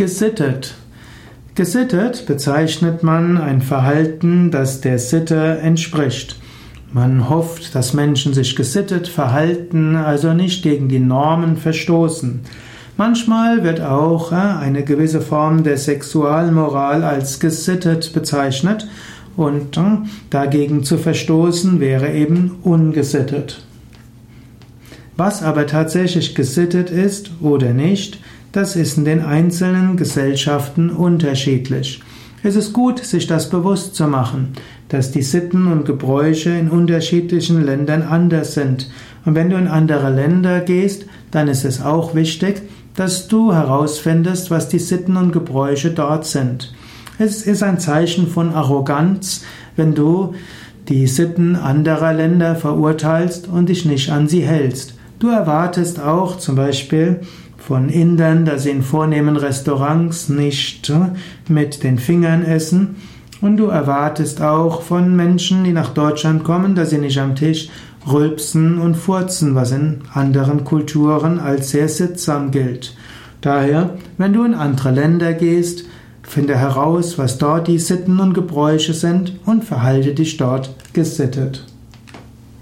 Gesittet. Gesittet bezeichnet man ein Verhalten, das der Sitte entspricht. Man hofft, dass Menschen sich gesittet verhalten, also nicht gegen die Normen verstoßen. Manchmal wird auch äh, eine gewisse Form der Sexualmoral als gesittet bezeichnet und äh, dagegen zu verstoßen wäre eben ungesittet. Was aber tatsächlich gesittet ist oder nicht, das ist in den einzelnen Gesellschaften unterschiedlich. Es ist gut, sich das bewusst zu machen, dass die Sitten und Gebräuche in unterschiedlichen Ländern anders sind. Und wenn du in andere Länder gehst, dann ist es auch wichtig, dass du herausfindest, was die Sitten und Gebräuche dort sind. Es ist ein Zeichen von Arroganz, wenn du die Sitten anderer Länder verurteilst und dich nicht an sie hältst. Du erwartest auch zum Beispiel von Indern, dass sie in vornehmen Restaurants nicht mit den Fingern essen. Und du erwartest auch von Menschen, die nach Deutschland kommen, dass sie nicht am Tisch rülpsen und furzen, was in anderen Kulturen als sehr sittsam gilt. Daher, wenn du in andere Länder gehst, finde heraus, was dort die Sitten und Gebräuche sind und verhalte dich dort gesittet.